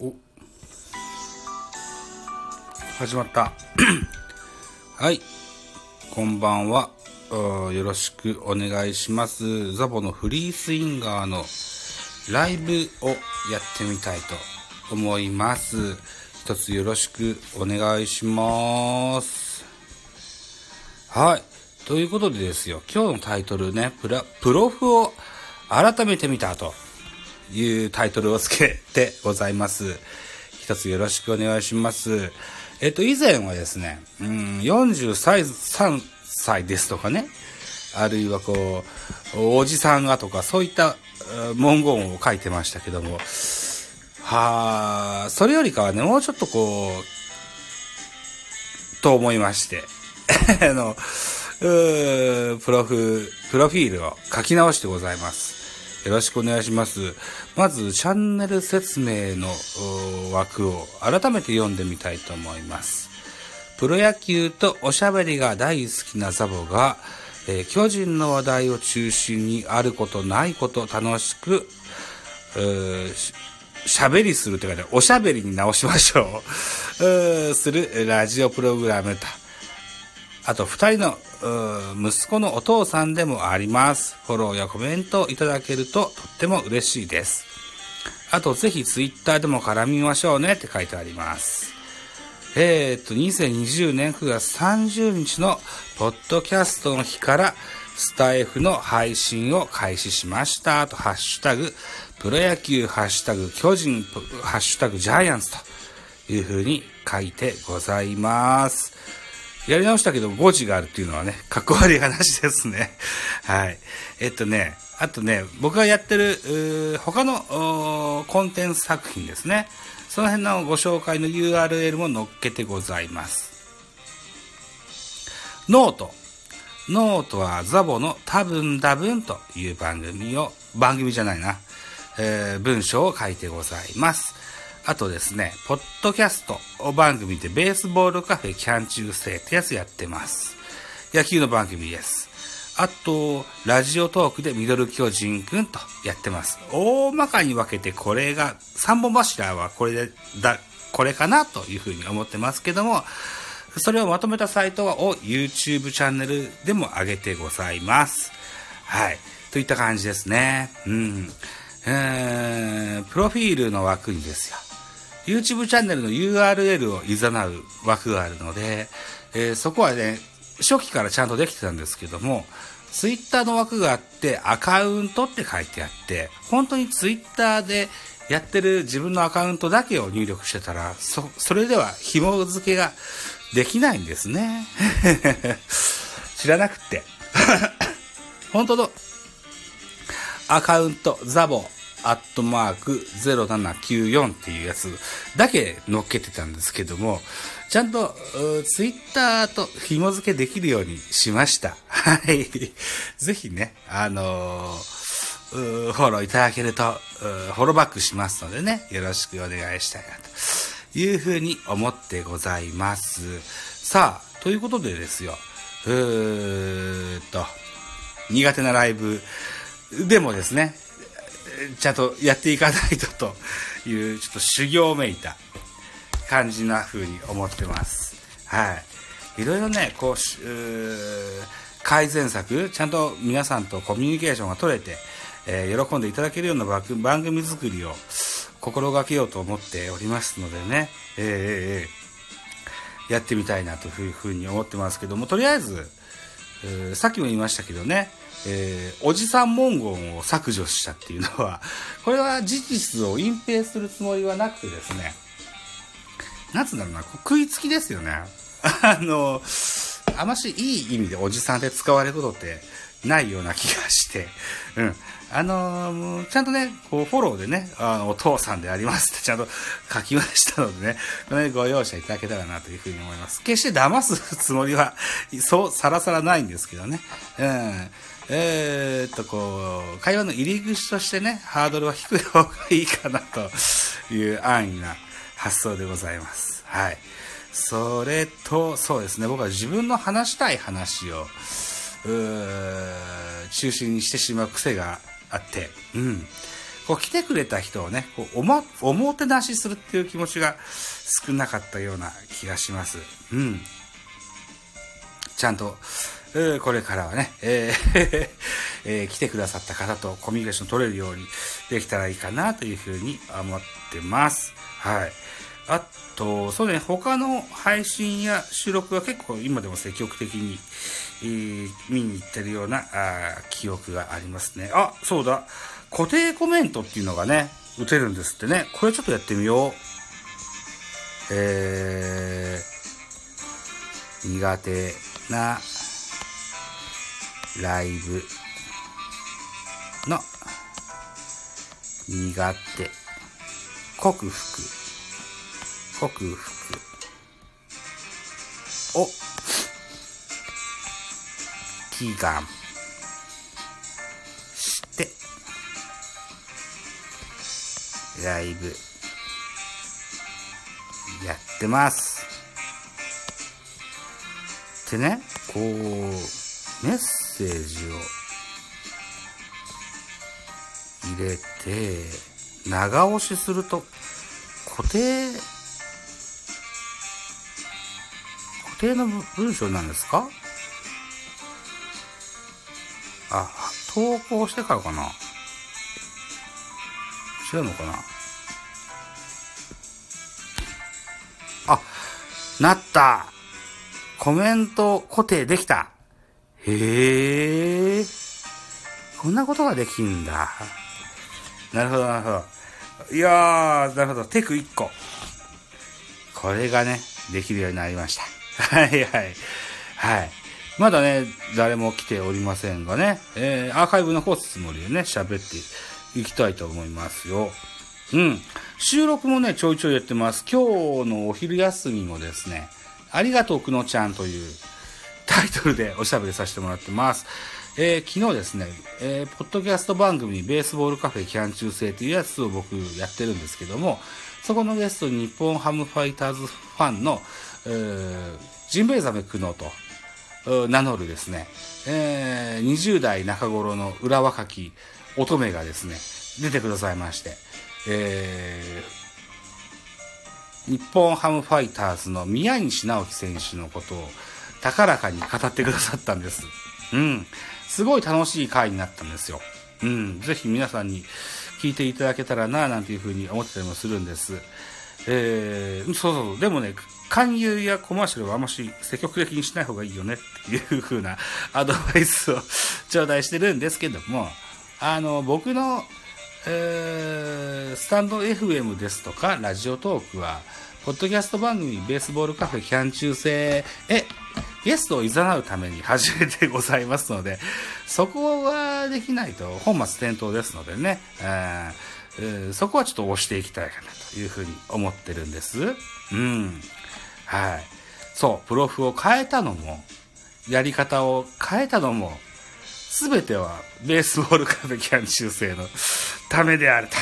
お。始まった。はい。こんばんは。よろしくお願いします。ザボのフリースインガーのライブをやってみたいと思います。一つよろしくお願いします。はい。ということでですよ。今日のタイトルねプロフを改めてみたと。いうタイトルをつけてございます。一つよろしくお願いします。えっと、以前はですね、うん、43歳ですとかね、あるいはこう、おじさんがとか、そういった文言を書いてましたけども、はあ、それよりかはね、もうちょっとこう、と思いまして、あの、プロフ、プロフィールを書き直してございます。よろしくお願いします。まず、チャンネル説明の枠を改めて読んでみたいと思います。プロ野球とおしゃべりが大好きなザボが、えー、巨人の話題を中心にあることないこと楽しく、喋りするって書いておしゃべりに直しましょう。うするラジオプログラムと。あと、二人の息子のお父さんでもあります。フォローやコメントいただけるととっても嬉しいです。あと、ぜひツイッターでも絡みましょうねって書いてあります。えー、っと、2020年9月30日のポッドキャストの日からスタイフの配信を開始しました。と、ハッシュタグ、プロ野球、ハッシュタグ、巨人、ハッシュタグ、ジャイアンツというふうに書いてございます。やり直したけど誤字があるっていうのはね、かっこ悪い話ですね。はい。えっとね、あとね、僕がやってる、他のコンテンツ作品ですね。その辺のご紹介の URL も載っけてございます。 note。note はザボの多分多分という番組を、番組じゃないな、えー、文章を書いてございます。あとですね、ポッドキャスト番組でベースボールカフェキャン中世ってやつやってます。野球の番組です。あと、ラジオトークでミドル巨人くんとやってます。大まかに分けてこれが、三本柱はこれで、だ、これかなというふうに思ってますけども、それをまとめたサイトを YouTube チャンネルでも上げてございます。はい。といった感じですね。うん。えー、プロフィールの枠にですよ。YouTube チャンネルの URL を誘う枠があるので、えー、そこはね、初期からちゃんとできてたんですけども、Twitter の枠があって、アカウントって書いてあって、本当に Twitter でやってる自分のアカウントだけを入力してたら、そ、それでは紐付けができないんですね。知らなくて。本当のアカウント、ザボ、アットマーク0794っていうやつだけ載っけてたんですけども、ちゃんとツイッターと紐付けできるようにしました。はい。ぜひね、あのー、フォローいただけると、フォローバックしますのでね、よろしくお願いしたいなというふうに思ってございます。さあ、ということでですよ、うーっと、苦手なライブでもですね、ちゃんとやっていかないとという、ちょっと修行めいた感じな風に思ってます。はい。いろいろね、こう、改善策、ちゃんと皆さんとコミュニケーションが取れて、えー、喜んでいただけるような番組作りを心がけようと思っておりますのでね、えー、やってみたいなというふうに思ってますけども、とりあえず、さっきも言いましたけどね、えー、おじさん文言を削除したっていうのは、これは事実を隠蔽するつもりはなくてですね、なんつうんだろうな、食いつきですよね。あの、あましいい意味でおじさんで使われることってないような気がして、うん。あのー、ちゃんとね、こう、フォローでね、あの、お父さんでありますってちゃんと書きましたのでね、これご容赦いただけたらなというふうに思います。決して騙すつもりは、そう、さらさらないんですけどね。うん。えー、っと、こう、会話の入り口としてね、ハードルは低い方がいいかなという安易な発想でございます。はい。それと、そうですね、僕は自分の話したい話を、うー中心にしてしまう癖があって、うん。こう来てくれた人をね、こうおも、おもてなしするっていう気持ちが少なかったような気がします。うん。ちゃんと、これからはね、えー えー、来てくださった方とコミュニケーション取れるようにできたらいいかなというふうに思ってます。はい。あと、そうね、他の配信や収録は結構今でも積極的に、えー、見に行ってるようなあ記憶がありますね。あ、そうだ。固定コメントっていうのがね、打てるんですってね。これちょっとやってみよう。えー、苦手なライブ。の苦手。克服。克服。を祈願。して。ライブ。やってます。でねこうメッセージを入れて長押しすると固定固定の文章なんですか？あ、投稿してからかな？違うのかな？あ、なった。コメント固定できたへえ。こんなことができんだ。なるほど、なるほど。いやー、なるほど。テク1個。これがね、できるようになりました。はいはい。はい。まだね、誰も来ておりませんがね、えー、アーカイブ残すつもりでね、喋っていきたいと思いますよ。うん。収録もね、ちょいちょいやってます。今日のお昼休みもですね、ありがとうくのちゃんというタイトルでおしゃべりさせてもらってます。えー、昨日ですね、えー、ポッドキャスト番組ベースボールカフェキャン中制というやつを僕やってるんですけども、そこのゲストに日本ハムファイターズファンの、えー、ジンベエザメクノと名乗るですね、えー、20代中頃の裏若き乙女がですね、出てくださいまして、えー、日本ハムファイターズの宮西直樹選手のことを高らかに語ってくださったんです。うん。すごい楽しい回になったんですよ。うん。ぜひ皆さんに聞いていただけたらな、なんていうふうに思ってたりもするんです。えー、そうそう。でもね、勧誘やコマーシャルはあまし積極的にしない方がいいよねっていう風なアドバイスを頂戴してるんですけども、あの、僕の、え、スタンド FM ですとか、ラジオトークは、ポッドキャスト番組ベースボールカフェキャン中制へゲストを誘うために始めてございますので、そこはできないと本末転倒ですのでね、えー、そこはちょっと押していきたいかなというふうに思ってるんです。うん。はい。そう、プロフを変えたのも、やり方を変えたのも、すべてはベースボールカフェキャン中制のためであると。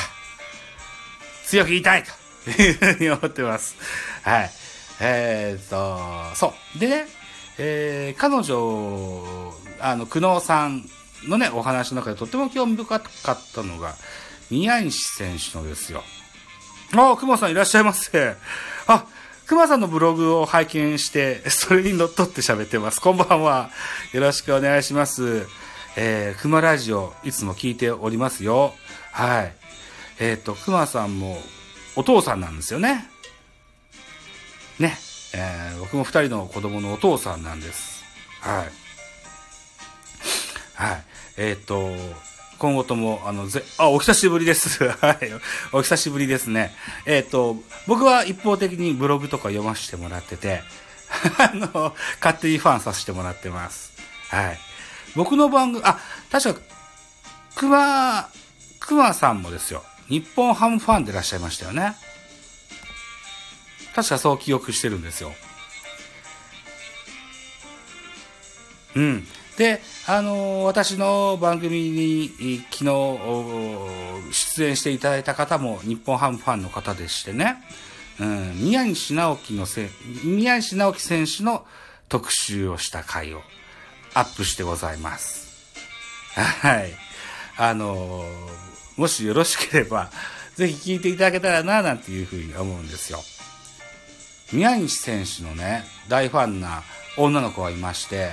強く言いたいと。いうふうに思ってます。はい。えー、っと、そう。でね、えー、彼女、あの、久能さんのね、お話の中でとっても興味深かったのが、宮西選手のですよ。ああ、熊さんいらっしゃいませ。あ、熊さんのブログを拝見して、それにのっとって喋ってます。こんばんは。よろしくお願いします。えー、熊ラジオ、いつも聞いておりますよ。はい。えっ、ー、と、熊さんもお父さんなんですよね。ね。えー、僕も二人の子供のお父さんなんです。はい。はい。えっ、ー、と、今後とも、あの、ぜ、あ、お久しぶりです。はい。お久しぶりですね。えっ、ー、と、僕は一方的にブログとか読ませてもらってて、あの、勝手にファンさせてもらってます。はい。僕の番組、あ、確か、熊、熊さんもですよ。日本ハムファンでいらっしゃいましたよね。確かそう記憶してるんですよ。うん。で、あのー、私の番組に昨日出演していただいた方も日本ハムファンの方でしてね、うん、宮西直樹のせ、宮西直樹選手の特集をした回をアップしてございます。はい。あのーもしよろしければ、ぜひ聞いていただけたらな、なんていうふうに思うんですよ。宮西選手のね、大ファンな女の子がいまして、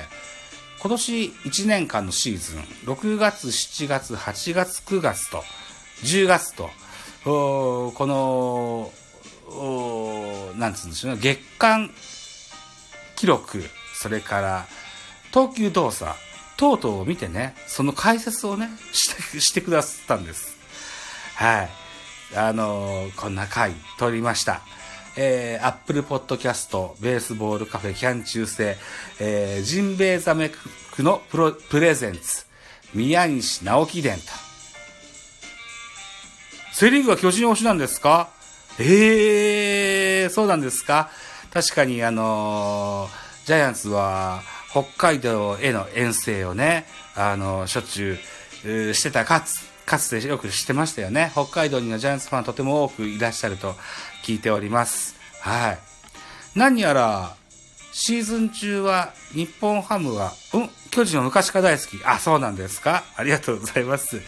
今年1年間のシーズン、6月、7月、8月、9月と、10月と、この、なんつうんでしょうね、月間記録、それから投球動作、等々を見てね、その解説をね、して、してくださったんです。はい。あのー、こんな回撮りました。えー、アップルポッドキャスト、ベースボールカフェキャン中世、えー、ジンベエザメクのプロプレゼンツ、宮西直樹伝と。セリーグは巨人推しなんですか？ええー、そうなんですか？確かにあのー、ジャイアンツは北海道への遠征をね、あの、しょっちゅうしてたかつ、かつてよくしてましたよね。北海道にはジャイアンツファンとても多くいらっしゃると聞いております。はい。何やら、シーズン中は日本ハムは、うん、巨人は昔から大好き。あ、そうなんですかありがとうございます。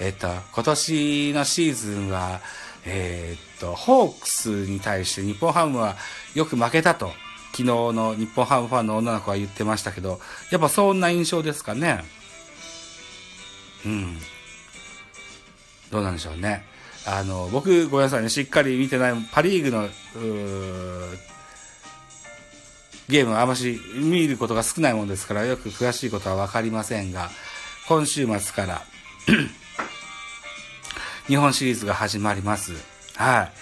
えっと、今年のシーズンは、えー、っと、ホークスに対して日本ハムはよく負けたと、昨日の日本ハムファンの女の子は言ってましたけど、やっぱそんな印象ですかね。うん。どうなんでしょうね。あの、僕、ごめんなさいね、しっかり見てない、パリーグの、ゲームはあまし見ることが少ないもんですから、よく詳しいことはわかりませんが、今週末から 日本シリーズが始まります。はい。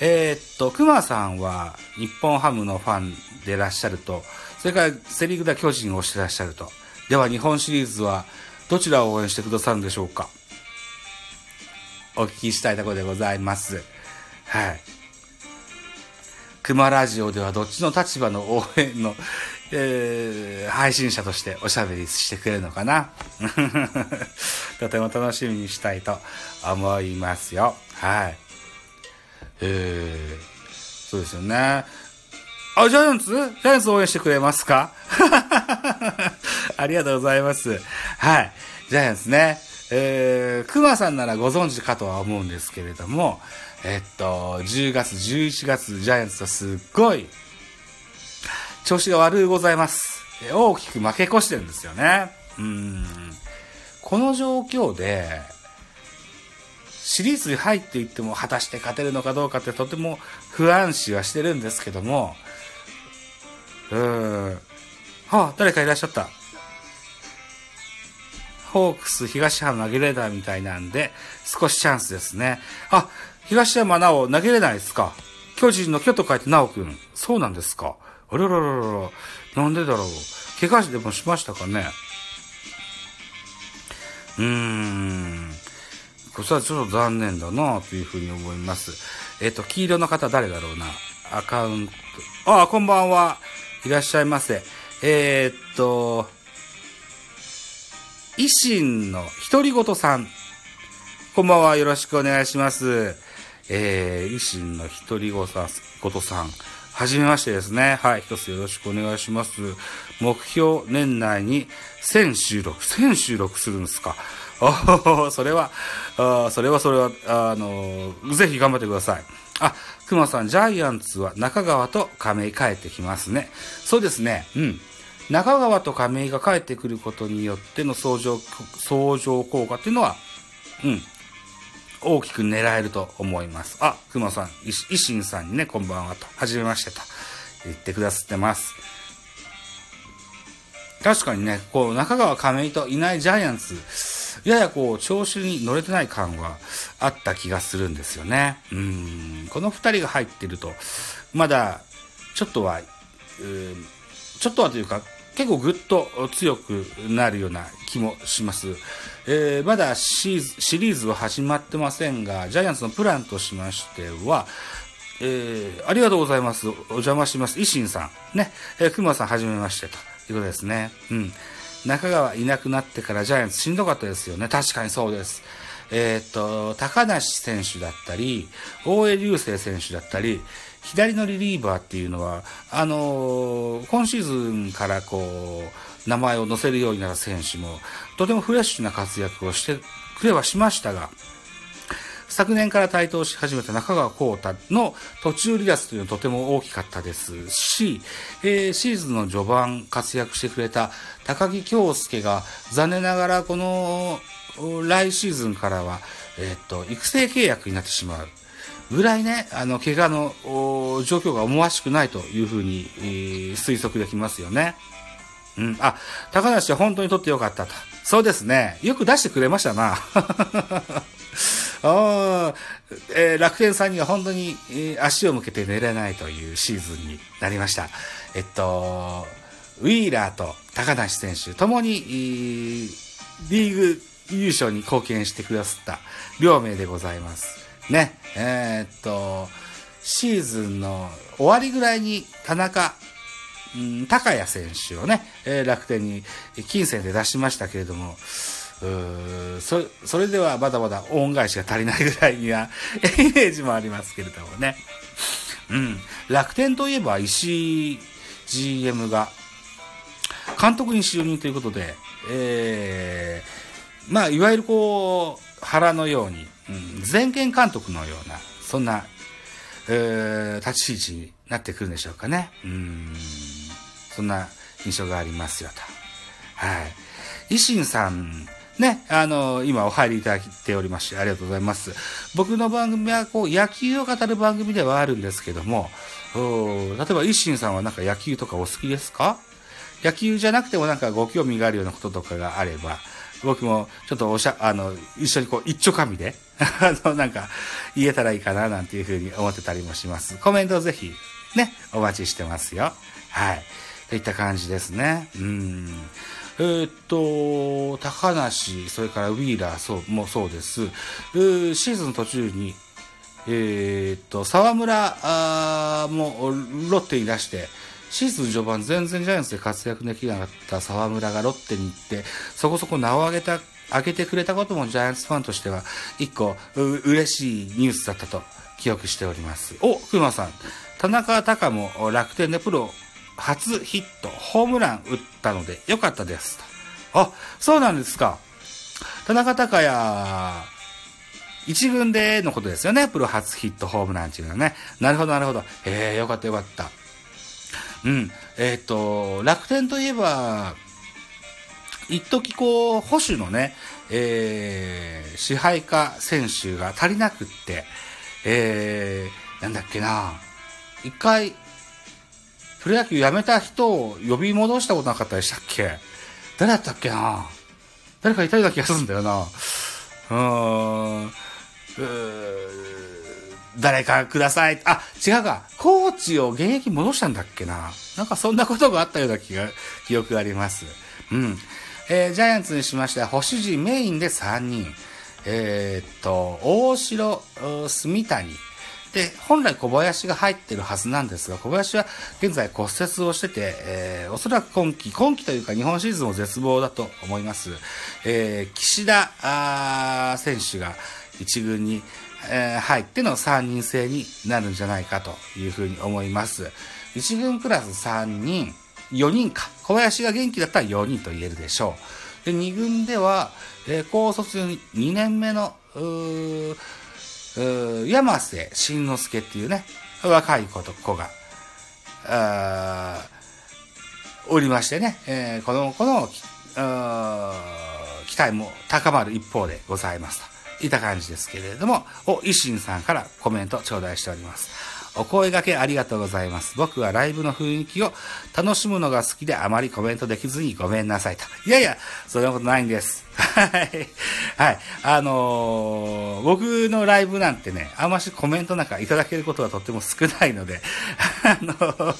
えー、っと、熊さんは日本ハムのファンでらっしゃると、それからセリグで巨人をしてらっしゃると。では日本シリーズはどちらを応援してくださるんでしょうかお聞きしたいところでございます。はい。熊ラジオではどっちの立場の応援の、えー、配信者としておしゃべりしてくれるのかな とても楽しみにしたいと思いますよ。はい。えー、そうですよね。あ、ジャイアンツジャイアンツ応援してくれますか？ありがとうございます。はい。ジャイアンツね。えー、熊さんならご存知かとは思うんですけれども、えっと、10月、11月、ジャイアンツはすっごい、調子が悪いございます。大きく負け越してるんですよね。うん。この状況で、シリーズに入っていっても果たして勝てるのかどうかってとても不安視はしてるんですけども、うん。あ、誰かいらっしゃった。ホークス東浜投げれないみたいなんで、少しチャンスですね。あ、東山直投げれないですか巨人の巨と書いて直くん。そうなんですかあららららら。なんでだろう。怪我でもしましたかねうーん。これはちょっと残念だなというふうに思います。えっ、と、黄色の方誰だろうな。アカウント。あ、こんばんは。いらっしゃいませ。えー、っと、維新の独り言さん。こんばんは。よろしくお願いします。えー、維新の独り言さん、はじめましてですね。はい。一つよろしくお願いします。目標、年内に1000収録。1000収録するんですか？あそれは、あそれはそれは、あの、ぜひ頑張ってください。あ、熊さん、ジャイアンツは中川と亀井帰ってきますね。そうですね。うん。中川と亀井が帰ってくることによっての相乗、相乗効果っていうのは、うん、大きく狙えると思います。あ、熊さん、維新さんにね、こんばんはと、はじめましてと言ってくださってます。確かにね、こう、中川亀井といないジャイアンツ、ややこう、調子に乗れてない感はあった気がするんですよね。うん、この二人が入ってると、まだ、ちょっとは、ちょっとはというか、結構ぐっと強くなるような気もします。えー、まだシシリーズは始まってませんが、ジャイアンツのプランとしましては、えー、ありがとうございます。お邪魔します。維新さん。ね。えー、熊さんはじめましてということですね。うん。中川いなくなってからジャイアンツしんどかったですよね。確かにそうです。えー、っと、高梨選手だったり、大江流星選手だったり、左のリリーバーっていうのは、あのー、今シーズンからこう、名前を載せるようになる選手も、とてもフレッシュな活躍をしてくれはしましたが、昨年から台頭し始めた中川幸太の途中離脱というのはとても大きかったですし、えー、シーズンの序盤活躍してくれた高木京介が残念ながらこの来シーズンからは、えー、っと、育成契約になってしまう。ぐらいね、あの、怪我の状況が思わしくないというふうに、えー、推測できますよね。うん。あ、高梨は本当に取ってよかったと。そうですね。よく出してくれましたな。えー、楽天さんには本当に、えー、足を向けて寝れないというシーズンになりました。えっと、ウィーラーと高梨選手ともに、リーグ優勝に貢献してくださった両名でございます。ね、えー、っと、シーズンの終わりぐらいに田中、高谷選手をね、楽天に金銭で出しましたけれども、そそれではまだまだ恩返しが足りないぐらいには イメージもありますけれどもね。うん。楽天といえば石井 GM が監督に就任ということで、えー、まあ、いわゆるこう、腹のように、うん、全権監督のような、そんな、えー、立ち位置になってくるんでしょうかね。うん。そんな印象がありますよと。はい。維新さん、ね、あの、今お入りいただいておりまして、ありがとうございます。僕の番組は、こう、野球を語る番組ではあるんですけども、例えば、一心さんはなんか野球とかお好きですか？野球じゃなくてもなんかご興味があるようなこととかがあれば、僕もちょっとおしゃ、あの、一緒にこう、一丁紙で、あの、なんか、言えたらいいかな、なんていうふうに思ってたりもします。コメントぜひ、ね、お待ちしてますよ。はい。といった感じですね。うん。えー、っと、高梨、それからウィーラーそうもそうです。シーズン途中に、えー、っと、沢村あもロッテに出して、シーズン序盤全然ジャイアンツで活躍できなかった沢村がロッテに行って、そこそこ名を挙げた、上げてくれたこともジャイアンツファンとしては、一個う嬉しいニュースだったと記憶しております。お、熊さん。田中隆も楽天でプロ初ヒット、ホームラン打ったのでよかったです。あ、そうなんですか。田中隆也、一軍でのことですよね。プロ初ヒット、ホームランっていうのはね。なるほど、なるほど。ええ、よかった、よかった。うん。えっ、ー、と、楽天といえば、一時こう、保守のね、えー、支配下選手が足りなくって、えー、なんだっけな、一回、プロ野球辞めた人を呼び戻したことなかったでしたっけ？誰だったっけな？誰かいたような気がするんだよな。うーん。誰かください。あ、違うか。コーチを現役戻したんだっけな？なんかそんなことがあったような気が、記憶があります。うん。えー、ジャイアンツにしましては、保守陣メインで3人。えー、っと、大城、住谷、で、本来小林が入ってるはずなんですが、小林は現在骨折をしてて、えー、おそらく今季、今季というか日本シーズンも絶望だと思います。えー、岸田あ選手が一軍に、えー、入っての3人制になるんじゃないかというふうに思います。1軍クラス3人、4人か。小林が元気だったら4人と言えるでしょう。で、2軍では、えー、高卒2年目の、うー山瀬慎之介っていうね、若い子と子が、おりましてね、えー、この子の期待も高まる一方でございますといった感じですけれども、お、維新さんからコメント頂戴しております。お声掛けありがとうございます。僕はライブの雰囲気を楽しむのが好きであまりコメントできずにごめんなさいと。いやいや、そんなことないんです。はい。はい。あのー、僕のライブなんてね、あんましコメントなんかいただけることはとっても少ないので、あのー、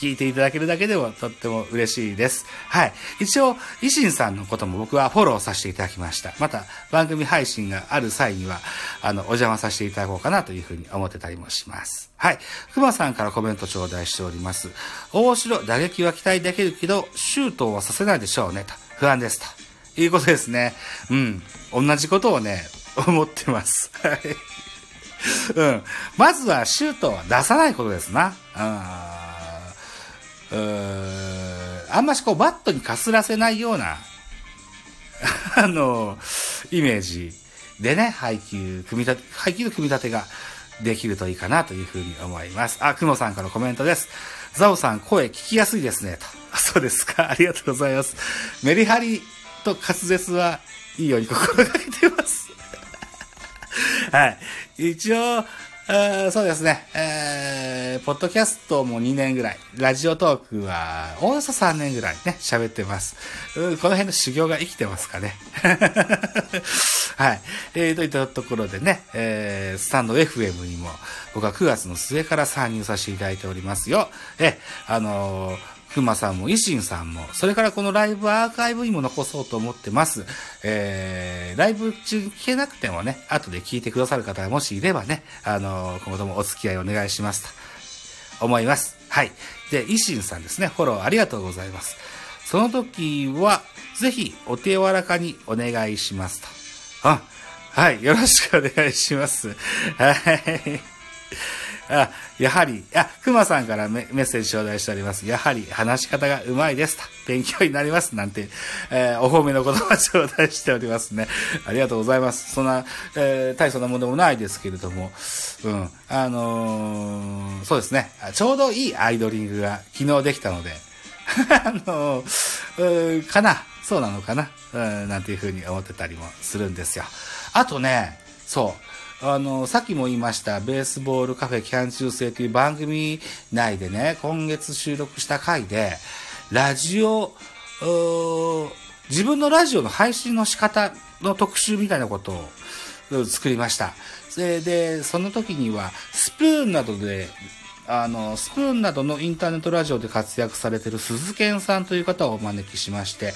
聞いていただけるだけでもとっても嬉しいです。はい。一応、維新さんのことも僕はフォローさせていただきました。また、番組配信がある際には、あの、お邪魔させていただこうかなというふうに思ってたりもします。はい。熊さんからコメント頂戴しております。大城、打撃は期待できるけど、シュートはさせないでしょうね、と。不安です、と。いうことですね。うん。同じことをね、思ってます。はい。うん。まずはシュートは出さないことですな。ああんましこうバットにかすらせないような、あの、イメージでね、配給、組み立て、配給の組み立てができるといいかなというふうに思います。あ、くもさんからコメントです。ザオさん、声聞きやすいですね。と。そうですか。ありがとうございます。メリハリと滑舌はいいように心がけてます。はい。一応、えー、そうですね。えー、ポッドキャストも2年ぐらい、ラジオトークは、およそ3年ぐらいね、喋ってます。この辺の修行が生きてますかね。はい。えー、といったところでね、えー、スタンド FM にも、僕は9月の末から参入させていただいておりますよ。え、あのーくまさんも、維新さんも、それからこのライブアーカイブにも残そうと思ってます。えー、ライブ中聞けなくてもね、後で聞いてくださる方がもしいればね、あのー、今後ともお付き合いお願いしますと思います。はい。で、維新さんですね、フォローありがとうございます。その時は、ぜひお手柔らかにお願いしますと。あ、はい、よろしくお願いします。はい。あやはり、あ、熊さんからメッセージ頂戴しております。やはり話し方がうまいですと。勉強になります。なんて、えー、お褒めの言葉頂戴しておりますね。ありがとうございます。そんな、えー、大層なものでもないですけれども、うん、あのー、そうですね。ちょうどいいアイドリングが昨日できたので、あのー、かな。そうなのかな。うん、なんていうふうに思ってたりもするんですよ。あとね、そう。あの、さっきも言いました、ベースボールカフェキャン中世という番組内でね、今月収録した回で、ラジオ、自分のラジオの配信の仕方の特集みたいなことを作りました。で、でその時には、スプーンなどで、あの、スプーンなどのインターネットラジオで活躍されてる鈴賢さんという方をお招きしまして、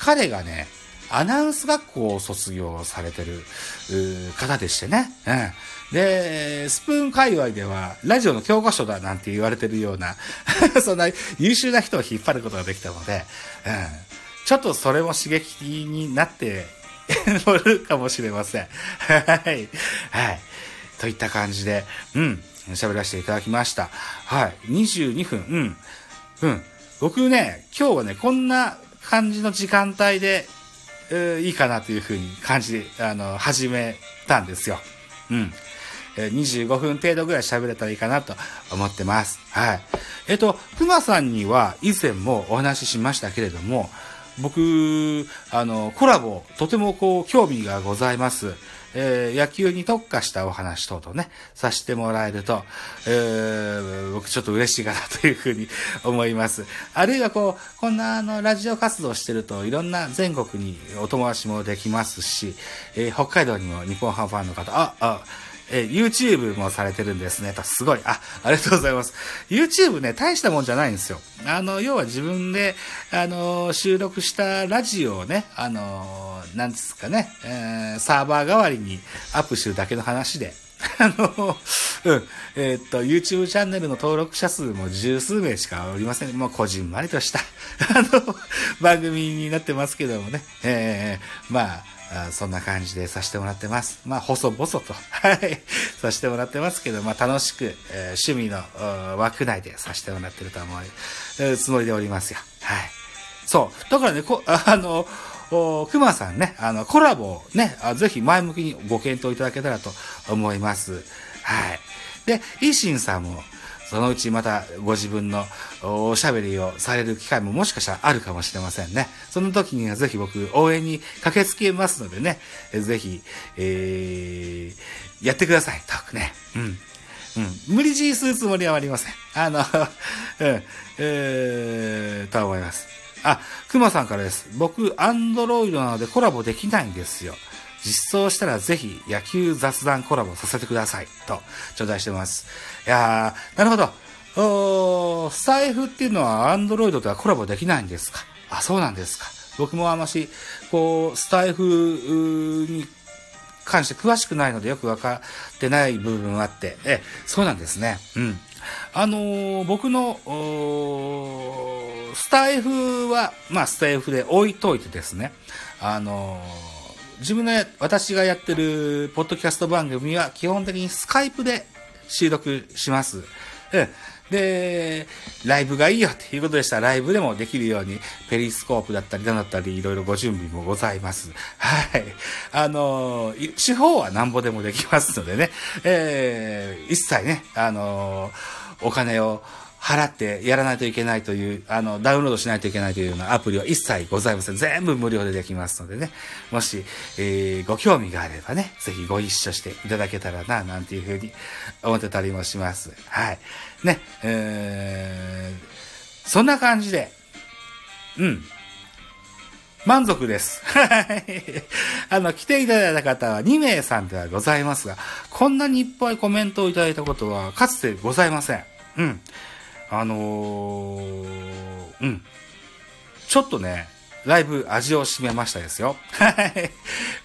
彼がね、アナウンス学校を卒業されてる方でしてね。うん。で、スプーン界隈では、ラジオの教科書だなんて言われてるような そんな優秀な人を引っ張ることができたので、うん。ちょっとそれも刺激になって 乗るかもしれません。はい。はい。といった感じで、うん。喋らせていただきました。はい。22分。うん。うん。僕ね、今日はね、こんな感じの時間帯でいいかなというふうに感じ、あの、始めたんですよ。うん。25分程度ぐらい喋れたらいいかなと思ってます。はい。えっ、と、ふまさんには以前もお話ししましたけれども、僕、あの、コラボ、とてもこう、興味がございます。えー、野球に特化したお話等々ね、させてもらえると、えー、僕ちょっと嬉しいかなというふうに思います。あるいはこう、こんなあの、ラジオ活動してると、いろんな全国にお友達もできますし、えー、北海道にも日本ハムファンの方、あ、あ、え、YouTube もされてるんですね。と、すごい。あ、ありがとうございます。YouTube ね、大したもんじゃないんですよ。あの、要は自分で、あの、収録したラジオをね、あの、なんですかね、えー、サーバー代わりにアップしてるだけの話で、あの、うん、えー、っと、YouTube チャンネルの登録者数も十数名しかおりません。もうこじんまりとした、あの、番組になってますけどもね、えー、まあ、あそんな感じでさせてもらってます。まあ、細々と、はい、させてもらってますけど、まあ、楽しく、えー、趣味の枠内でさせてもらってると思う、えー、つもりでおりますよ。はい。そう。だからね、こ、あの、お熊さんね、あの、コラボをね、ぜひ前向きにご検討いただけたらと思います。はい。で、維新さんも、そのうちまたご自分のおしゃべりをされる機会ももしかしたらあるかもしれませんね。その時にはぜひ僕応援に駆けつけますのでね、ぜひ、えー、やってください。トークね。うん。うん。無理強いするつもりはありません。あの、うん、えー、と思います。あ、熊さんからです。僕、アンドロイドなのでコラボできないんですよ。実装したらぜひ野球雑談コラボさせてください。と、頂戴してます。いやー、なるほど。おスタイフっていうのはアンドロイドとはコラボできないんですか？あ、そうなんですか。僕もあまし、こう、スタイフに関して詳しくないのでよくわかってない部分があって、え、そうなんですね。うん。あのー、僕の、タイフは、まあ、スタイフで置いといてですね、あのー自分の私がやってるポッドキャスト番組は基本的にスカイプで収録します。うんで、ライブがいいよっていうことでしたら、ライブでもできるように、ペリスコープだったり、なんだったり、いろいろご準備もございます。はい。あのー、手法はなんぼでもできますのでね、えー、一切ね、あの、お金を、払ってやらないといけないという、あの、ダウンロードしないといけないというようなアプリは一切ございません。全部無料でできますのでね。もし、えー、ご興味があればね、ぜひご一緒していただけたらな、なんていうふうに思ってたりもします。はい。ね、えー、そんな感じで、うん。満足です。はい。あの、来ていただいた方は2名さんではございますが、こんなにいっぱいコメントをいただいたことはかつてございません。うん。あのー、うん。ちょっとね、ライブ味を占めましたですよ。はい。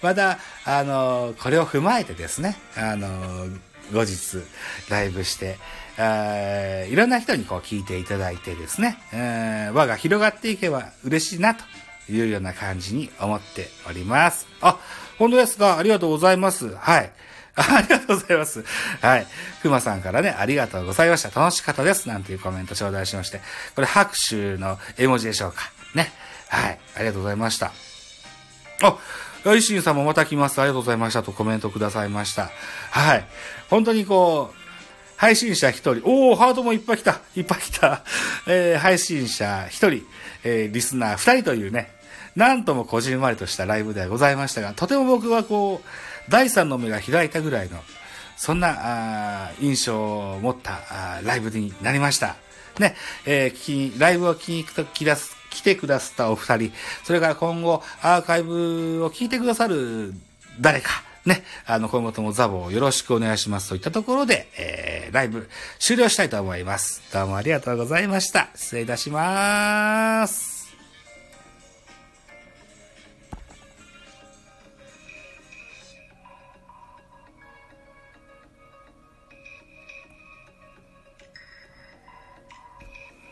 まだ、あのー、これを踏まえてですね、あのー、後日、ライブして、いろんな人にこう聞いていただいてですね、えー、輪が広がっていけば嬉しいなというような感じに思っております。あ、本当ですか？ありがとうございます。はい。ありがとうございます。はい。くまさんからね、ありがとうございました。楽しかったです。なんていうコメント頂戴しまして。これ拍手の絵文字でしょうか。ね。はい。ありがとうございました。あ、よいしんさんもまた来ます。ありがとうございました。とコメントくださいました。はい。本当にこう、配信者一人。おー、ハートもいっぱい来た。いっぱい来た。えー、配信者一人、えー、リスナー二人というね、なんともこじんまりとしたライブではございましたが、とても僕はこう、第三の目が開いたぐらいの、そんな印象を持ったライブになりました。ね、えー、ライブを聞き来す、来てくださったお二人、それから今後アーカイブを聞いてくださる誰か、ね、あの、今後ともザボをよろしくお願いしますといったところで、えー、ライブ終了したいと思います。どうもありがとうございました。失礼いたします。